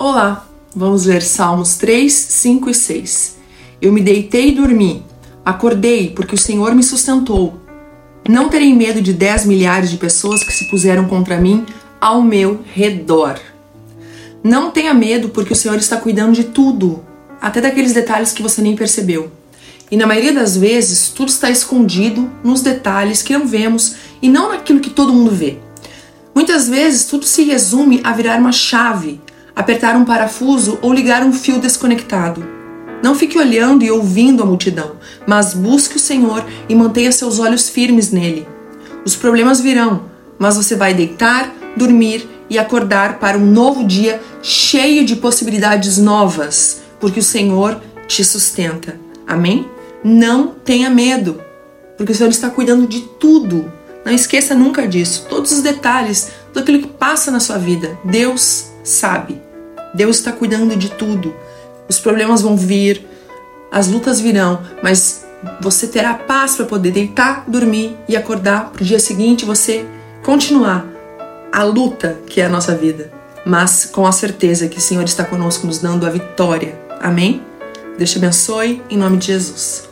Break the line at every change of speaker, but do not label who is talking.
Olá, vamos ler Salmos 3, 5 e 6. Eu me deitei e dormi, acordei porque o Senhor me sustentou. Não terei medo de 10 milhares de pessoas que se puseram contra mim ao meu redor. Não tenha medo porque o Senhor está cuidando de tudo, até daqueles detalhes que você nem percebeu. E na maioria das vezes, tudo está escondido nos detalhes que não vemos e não naquilo que todo mundo vê. Muitas vezes, tudo se resume a virar uma chave, apertar um parafuso ou ligar um fio desconectado. Não fique olhando e ouvindo a multidão, mas busque o Senhor e mantenha seus olhos firmes nele. Os problemas virão, mas você vai deitar, dormir e acordar para um novo dia cheio de possibilidades novas, porque o Senhor te sustenta. Amém? Não tenha medo, porque o Senhor está cuidando de tudo. Não esqueça nunca disso. Todos os detalhes, tudo aquilo que passa na sua vida, Deus sabe. Deus está cuidando de tudo. Os problemas vão vir, as lutas virão, mas você terá paz para poder deitar, dormir e acordar para o dia seguinte você continuar a luta que é a nossa vida, mas com a certeza que o Senhor está conosco nos dando a vitória. Amém? Deus te abençoe em nome de Jesus.